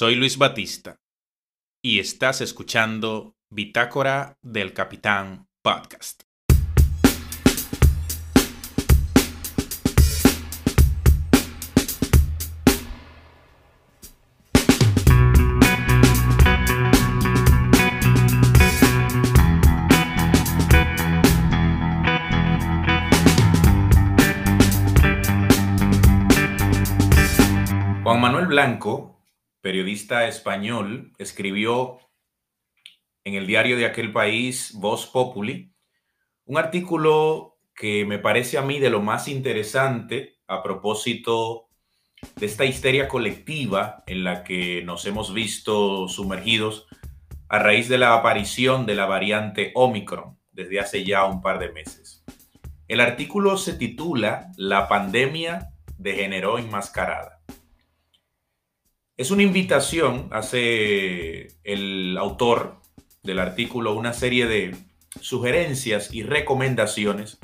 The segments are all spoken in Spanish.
Soy Luis Batista y estás escuchando Bitácora del Capitán Podcast. Juan Manuel Blanco periodista español, escribió en el diario de aquel país, Voz Populi, un artículo que me parece a mí de lo más interesante a propósito de esta histeria colectiva en la que nos hemos visto sumergidos a raíz de la aparición de la variante Omicron desde hace ya un par de meses. El artículo se titula La pandemia degeneró enmascarada. Es una invitación, hace el autor del artículo una serie de sugerencias y recomendaciones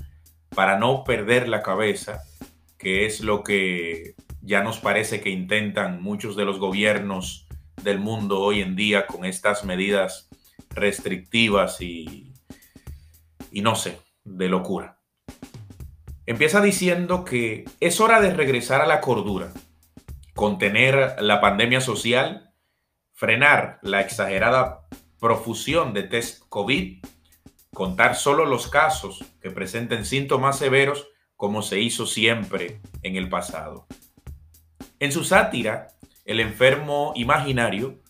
para no perder la cabeza, que es lo que ya nos parece que intentan muchos de los gobiernos del mundo hoy en día con estas medidas restrictivas y, y no sé, de locura. Empieza diciendo que es hora de regresar a la cordura contener la pandemia social, frenar la exagerada profusión de test COVID, contar solo los casos que presenten síntomas severos como se hizo siempre en el pasado. En su sátira, El enfermo imaginario,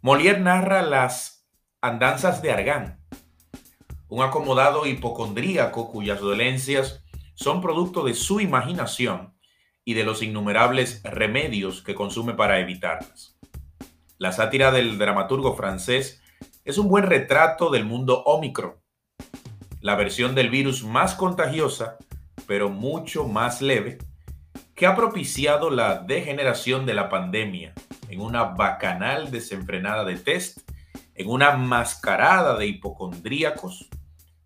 Molière narra las andanzas de Argan, un acomodado hipocondríaco cuyas dolencias son producto de su imaginación y de los innumerables remedios que consume para evitarlas. La sátira del dramaturgo francés es un buen retrato del mundo Omicron, la versión del virus más contagiosa, pero mucho más leve, que ha propiciado la degeneración de la pandemia en una bacanal desenfrenada de test, en una mascarada de hipocondríacos,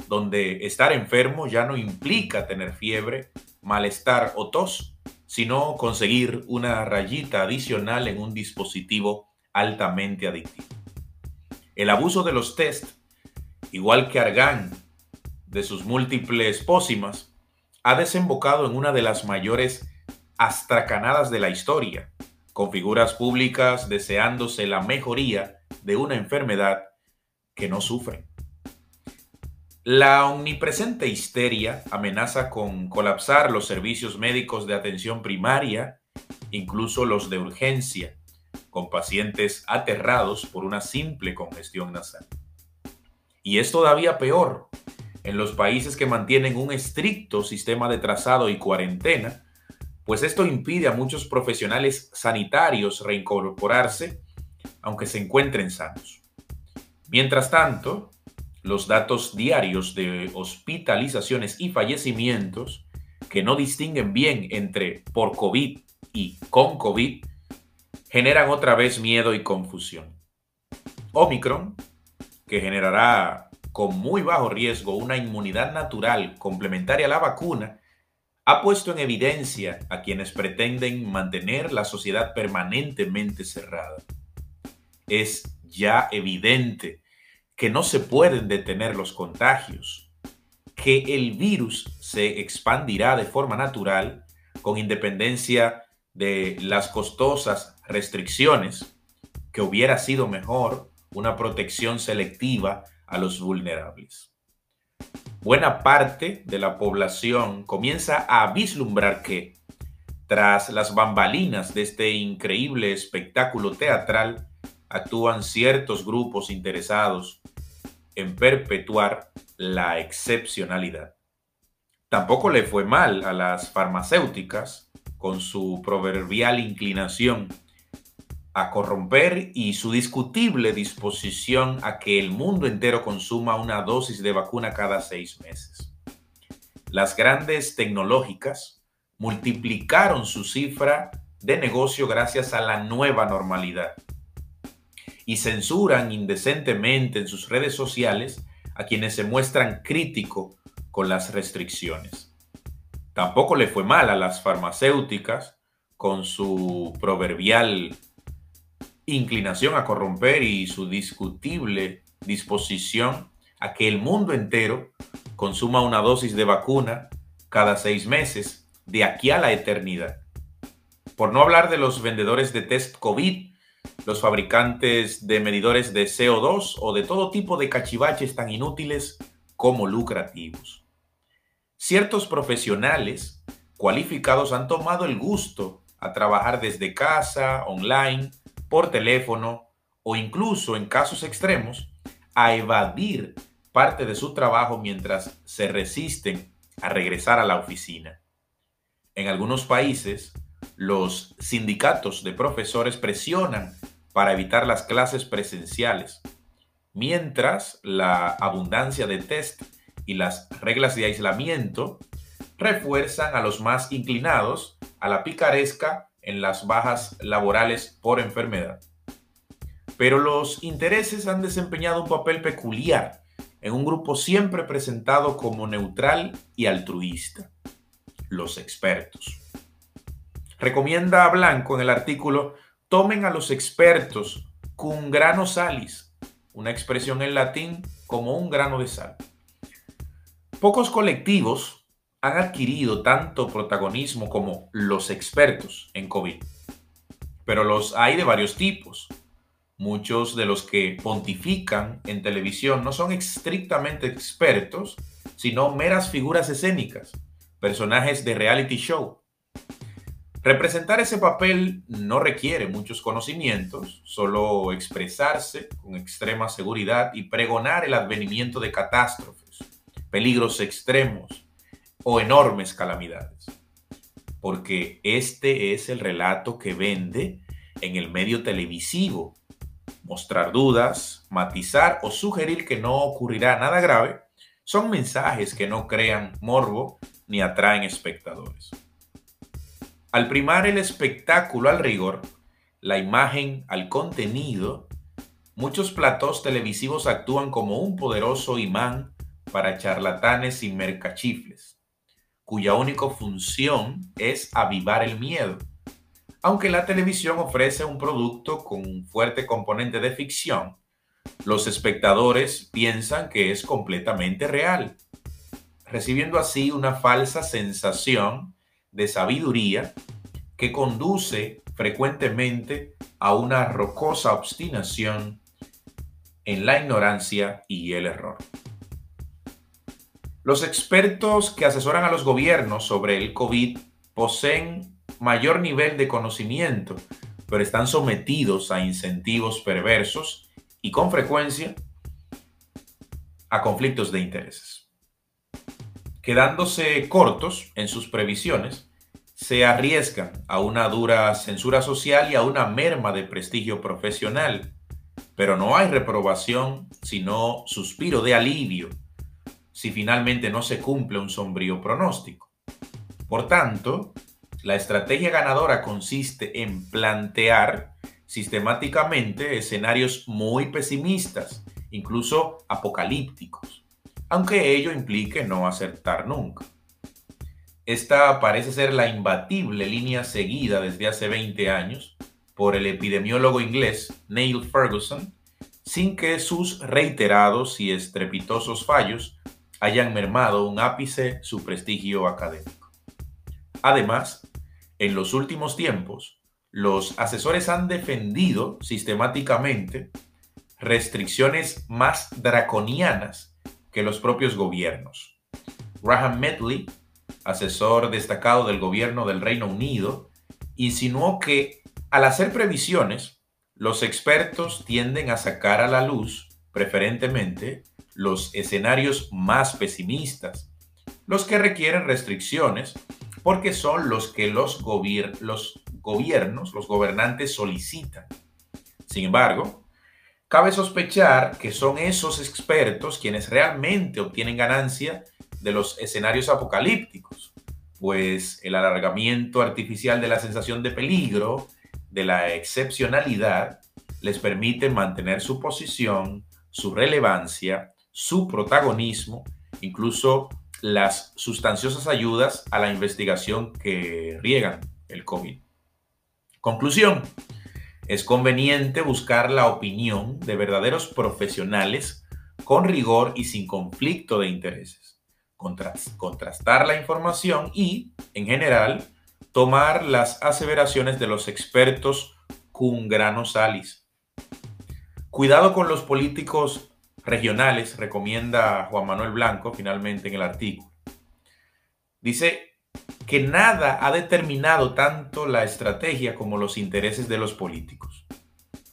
donde estar enfermo ya no implica tener fiebre, malestar o tos, sino conseguir una rayita adicional en un dispositivo altamente adictivo. El abuso de los test, igual que Argan de sus múltiples pócimas, ha desembocado en una de las mayores astracanadas de la historia, con figuras públicas deseándose la mejoría de una enfermedad que no sufren. La omnipresente histeria amenaza con colapsar los servicios médicos de atención primaria, incluso los de urgencia, con pacientes aterrados por una simple congestión nasal. Y es todavía peor en los países que mantienen un estricto sistema de trazado y cuarentena, pues esto impide a muchos profesionales sanitarios reincorporarse aunque se encuentren sanos. Mientras tanto, los datos diarios de hospitalizaciones y fallecimientos que no distinguen bien entre por COVID y con COVID generan otra vez miedo y confusión. Omicron, que generará con muy bajo riesgo una inmunidad natural complementaria a la vacuna, ha puesto en evidencia a quienes pretenden mantener la sociedad permanentemente cerrada. Es ya evidente que no se pueden detener los contagios, que el virus se expandirá de forma natural con independencia de las costosas restricciones, que hubiera sido mejor una protección selectiva a los vulnerables. Buena parte de la población comienza a vislumbrar que, tras las bambalinas de este increíble espectáculo teatral, actúan ciertos grupos interesados en perpetuar la excepcionalidad. Tampoco le fue mal a las farmacéuticas con su proverbial inclinación a corromper y su discutible disposición a que el mundo entero consuma una dosis de vacuna cada seis meses. Las grandes tecnológicas multiplicaron su cifra de negocio gracias a la nueva normalidad y censuran indecentemente en sus redes sociales a quienes se muestran críticos con las restricciones. Tampoco le fue mal a las farmacéuticas con su proverbial inclinación a corromper y su discutible disposición a que el mundo entero consuma una dosis de vacuna cada seis meses de aquí a la eternidad. Por no hablar de los vendedores de test COVID, los fabricantes de medidores de CO2 o de todo tipo de cachivaches tan inútiles como lucrativos. Ciertos profesionales cualificados han tomado el gusto a trabajar desde casa, online, por teléfono o incluso en casos extremos a evadir parte de su trabajo mientras se resisten a regresar a la oficina. En algunos países, los sindicatos de profesores presionan para evitar las clases presenciales, mientras la abundancia de test y las reglas de aislamiento refuerzan a los más inclinados a la picaresca en las bajas laborales por enfermedad. Pero los intereses han desempeñado un papel peculiar en un grupo siempre presentado como neutral y altruista, los expertos. Recomienda a Blanco en el artículo, tomen a los expertos cum grano salis, una expresión en latín como un grano de sal. Pocos colectivos han adquirido tanto protagonismo como los expertos en COVID, pero los hay de varios tipos. Muchos de los que pontifican en televisión no son estrictamente expertos, sino meras figuras escénicas, personajes de reality show. Representar ese papel no requiere muchos conocimientos, solo expresarse con extrema seguridad y pregonar el advenimiento de catástrofes, peligros extremos o enormes calamidades. Porque este es el relato que vende en el medio televisivo mostrar dudas, matizar o sugerir que no ocurrirá nada grave, son mensajes que no crean morbo ni atraen espectadores. Al primar el espectáculo al rigor, la imagen al contenido, muchos platós televisivos actúan como un poderoso imán para charlatanes y mercachifles, cuya única función es avivar el miedo aunque la televisión ofrece un producto con un fuerte componente de ficción, los espectadores piensan que es completamente real, recibiendo así una falsa sensación de sabiduría que conduce frecuentemente a una rocosa obstinación en la ignorancia y el error. Los expertos que asesoran a los gobiernos sobre el COVID poseen mayor nivel de conocimiento, pero están sometidos a incentivos perversos y con frecuencia a conflictos de intereses. Quedándose cortos en sus previsiones, se arriesgan a una dura censura social y a una merma de prestigio profesional, pero no hay reprobación, sino suspiro de alivio si finalmente no se cumple un sombrío pronóstico. Por tanto, la estrategia ganadora consiste en plantear sistemáticamente escenarios muy pesimistas, incluso apocalípticos, aunque ello implique no acertar nunca. Esta parece ser la imbatible línea seguida desde hace 20 años por el epidemiólogo inglés Neil Ferguson, sin que sus reiterados y estrepitosos fallos hayan mermado un ápice su prestigio académico. Además, en los últimos tiempos, los asesores han defendido sistemáticamente restricciones más draconianas que los propios gobiernos. Graham Medley, asesor destacado del gobierno del Reino Unido, insinuó que al hacer previsiones, los expertos tienden a sacar a la luz, preferentemente, los escenarios más pesimistas, los que requieren restricciones porque son los que los, los gobiernos, los gobernantes solicitan. Sin embargo, cabe sospechar que son esos expertos quienes realmente obtienen ganancia de los escenarios apocalípticos, pues el alargamiento artificial de la sensación de peligro, de la excepcionalidad, les permite mantener su posición, su relevancia, su protagonismo, incluso las sustanciosas ayudas a la investigación que riegan el COVID. Conclusión. Es conveniente buscar la opinión de verdaderos profesionales con rigor y sin conflicto de intereses, contrastar la información y, en general, tomar las aseveraciones de los expertos cum grano salis. Cuidado con los políticos regionales, recomienda Juan Manuel Blanco finalmente en el artículo. Dice que nada ha determinado tanto la estrategia como los intereses de los políticos.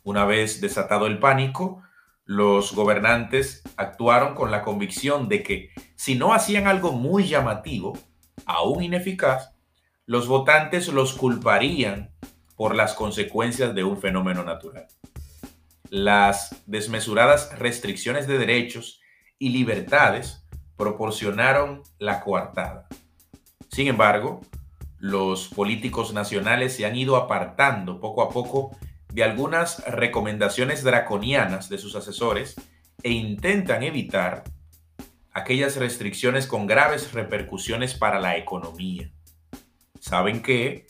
Una vez desatado el pánico, los gobernantes actuaron con la convicción de que si no hacían algo muy llamativo, aún ineficaz, los votantes los culparían por las consecuencias de un fenómeno natural. Las desmesuradas restricciones de derechos y libertades proporcionaron la coartada. Sin embargo, los políticos nacionales se han ido apartando poco a poco de algunas recomendaciones draconianas de sus asesores e intentan evitar aquellas restricciones con graves repercusiones para la economía. Saben que,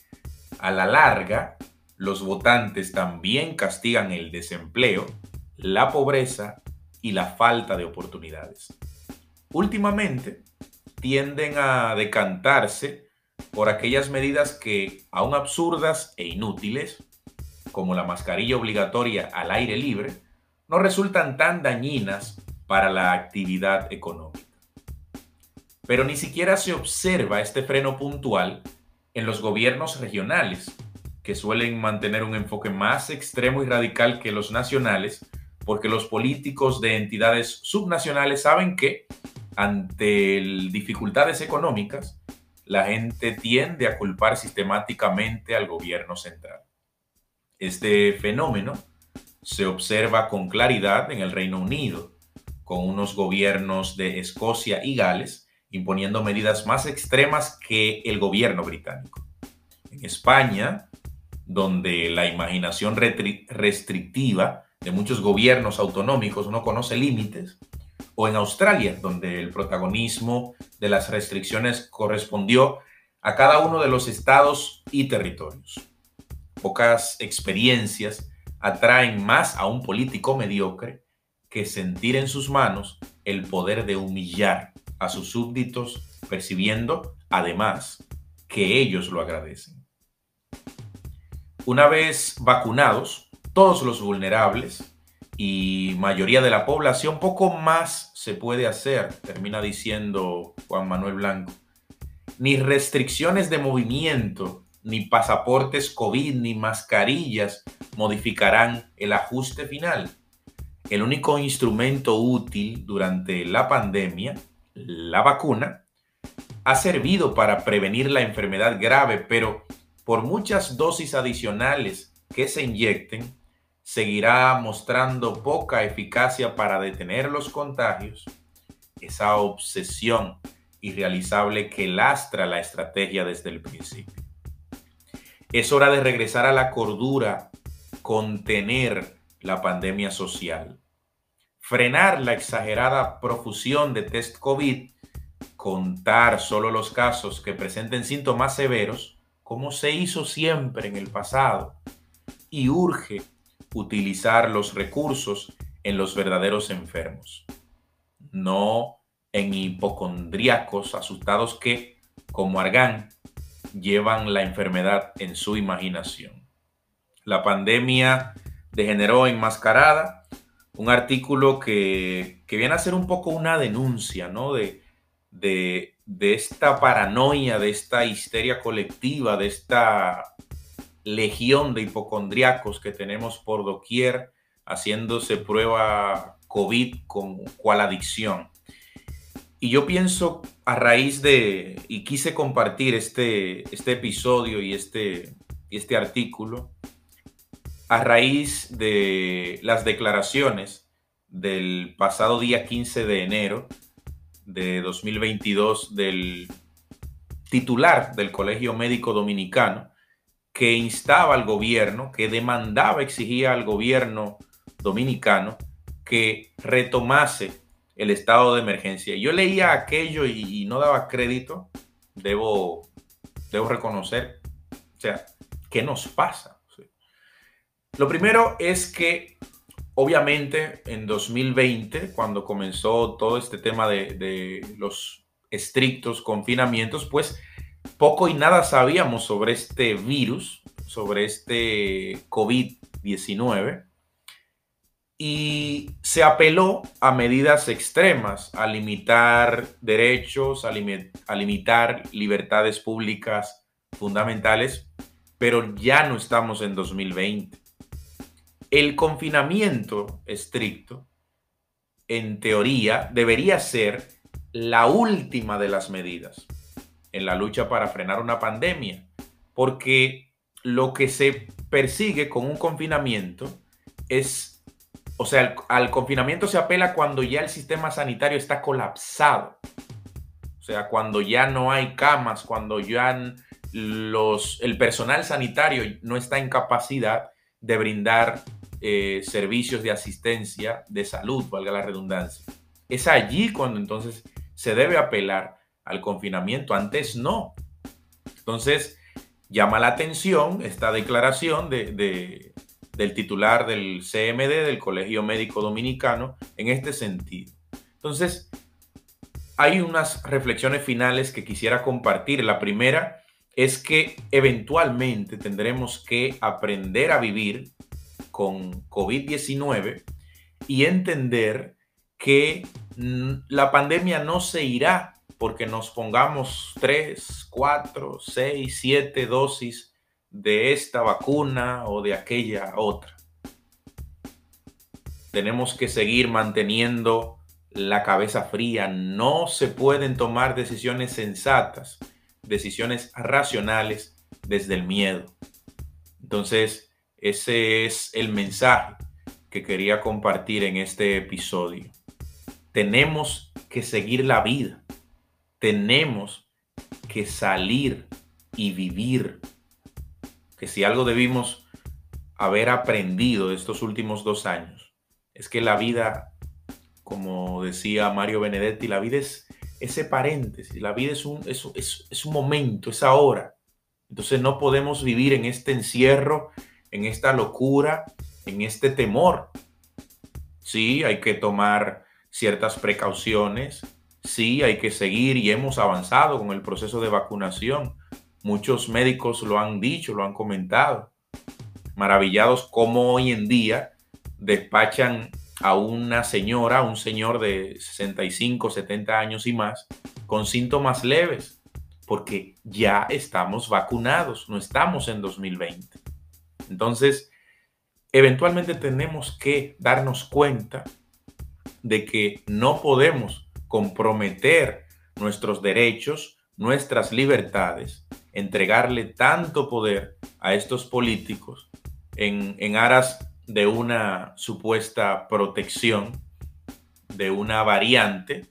a la larga, los votantes también castigan el desempleo, la pobreza y la falta de oportunidades. Últimamente, tienden a decantarse por aquellas medidas que, aún absurdas e inútiles, como la mascarilla obligatoria al aire libre, no resultan tan dañinas para la actividad económica. Pero ni siquiera se observa este freno puntual en los gobiernos regionales, que suelen mantener un enfoque más extremo y radical que los nacionales, porque los políticos de entidades subnacionales saben que ante dificultades económicas, la gente tiende a culpar sistemáticamente al gobierno central. Este fenómeno se observa con claridad en el Reino Unido, con unos gobiernos de Escocia y Gales imponiendo medidas más extremas que el gobierno británico. En España, donde la imaginación restrictiva de muchos gobiernos autonómicos no conoce límites, o en Australia, donde el protagonismo de las restricciones correspondió a cada uno de los estados y territorios. Pocas experiencias atraen más a un político mediocre que sentir en sus manos el poder de humillar a sus súbditos, percibiendo, además, que ellos lo agradecen. Una vez vacunados, todos los vulnerables, y mayoría de la población, poco más se puede hacer, termina diciendo Juan Manuel Blanco. Ni restricciones de movimiento, ni pasaportes COVID, ni mascarillas modificarán el ajuste final. El único instrumento útil durante la pandemia, la vacuna, ha servido para prevenir la enfermedad grave, pero por muchas dosis adicionales que se inyecten, seguirá mostrando poca eficacia para detener los contagios, esa obsesión irrealizable que lastra la estrategia desde el principio. Es hora de regresar a la cordura, contener la pandemia social, frenar la exagerada profusión de test COVID, contar solo los casos que presenten síntomas severos, como se hizo siempre en el pasado, y urge utilizar los recursos en los verdaderos enfermos, no en hipocondríacos asustados que, como Argán, llevan la enfermedad en su imaginación. La pandemia degeneró enmascarada, un artículo que, viene a ser un poco una denuncia ¿no? de, de, de esta paranoia, de esta histeria colectiva, de esta legión de hipocondriacos que tenemos por doquier haciéndose prueba COVID con cual adicción. Y yo pienso a raíz de, y quise compartir este, este episodio y este, este artículo, a raíz de las declaraciones del pasado día 15 de enero de 2022 del titular del Colegio Médico Dominicano, que instaba al gobierno, que demandaba, exigía al gobierno dominicano que retomase el estado de emergencia. Yo leía aquello y, no daba crédito, debo, debo reconocer, o sea, ¿qué nos pasa? Lo primero es que obviamente en 2020, cuando comenzó todo este tema de, de los estrictos confinamientos, pues poco y nada sabíamos sobre este virus, sobre este COVID-19 y se apeló a medidas extremas, a limitar derechos, a, limitar libertades públicas fundamentales, pero ya no estamos en 2020. El confinamiento estricto, en teoría, debería ser la última de las medidas en la lucha para frenar una pandemia, porque lo que se persigue con un confinamiento es o sea, al, confinamiento se apela cuando ya el sistema sanitario está colapsado. O sea, cuando ya no hay camas, cuando ya los, el personal sanitario no está en capacidad de brindar eh, servicios de asistencia de salud, valga la redundancia. Es allí cuando entonces se debe apelar al confinamiento. Antes no. Entonces, llama la atención esta declaración de del titular del CMD, del Colegio Médico Dominicano, en este sentido. Entonces, hay unas reflexiones finales que quisiera compartir. La primera es que eventualmente tendremos que aprender a vivir con COVID-19 y entender que la pandemia no se irá porque nos pongamos 3, 4, 6, 7 dosis de esta vacuna o de aquella otra. Tenemos que seguir manteniendo la cabeza fría. No se pueden tomar decisiones sensatas, decisiones racionales desde el miedo. Entonces, ese es el mensaje que quería compartir en este episodio. Tenemos que seguir la vida. Tenemos que salir y vivir que si algo debimos haber aprendido estos últimos dos años, es que la vida, como decía Mario Benedetti, la vida es ese paréntesis, la vida es un, es, es un momento, es ahora. Entonces no podemos vivir en este encierro, en esta locura, en este temor. Sí, hay que tomar ciertas precauciones, sí, hay que seguir y hemos avanzado con el proceso de vacunación, Muchos médicos lo han dicho, lo han comentado, maravillados cómo hoy en día despachan a una señora, un señor de 65, 70 años y más, con síntomas leves, porque ya estamos vacunados, no estamos en 2020. Entonces, eventualmente tenemos que darnos cuenta de que no podemos comprometer nuestros derechos, nuestras libertades entregarle tanto poder a estos políticos en, aras de una supuesta protección de una variante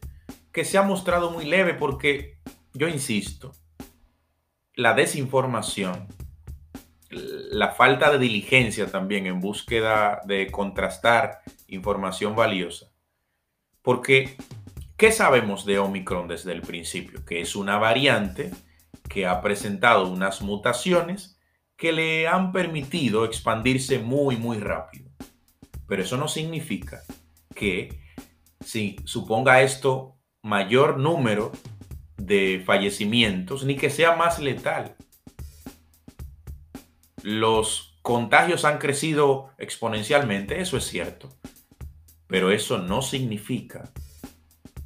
que se ha mostrado muy leve porque, yo insisto, la desinformación, la falta de diligencia también en búsqueda de contrastar información valiosa. Porque, ¿qué sabemos de Omicron desde el principio? Que es una variante que ha presentado unas mutaciones que le han permitido expandirse muy, muy rápido. Pero eso no significa que si suponga esto mayor número de fallecimientos, ni que sea más letal. Los contagios han crecido exponencialmente, eso es cierto, pero eso no significa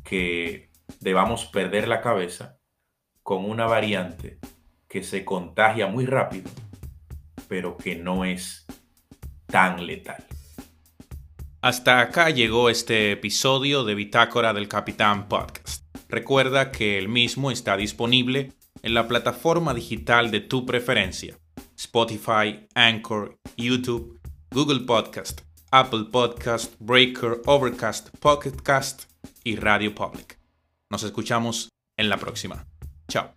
que debamos perder la cabeza con una variante que se contagia muy rápido, pero que no es tan letal. Hasta acá llegó este episodio de Bitácora del Capitán Podcast. Recuerda que el mismo está disponible en la plataforma digital de tu preferencia. Spotify, Anchor, YouTube, Google Podcast, Apple Podcast, Breaker, Overcast, Pocketcast y Radio Public. Nos escuchamos en la próxima. Chao.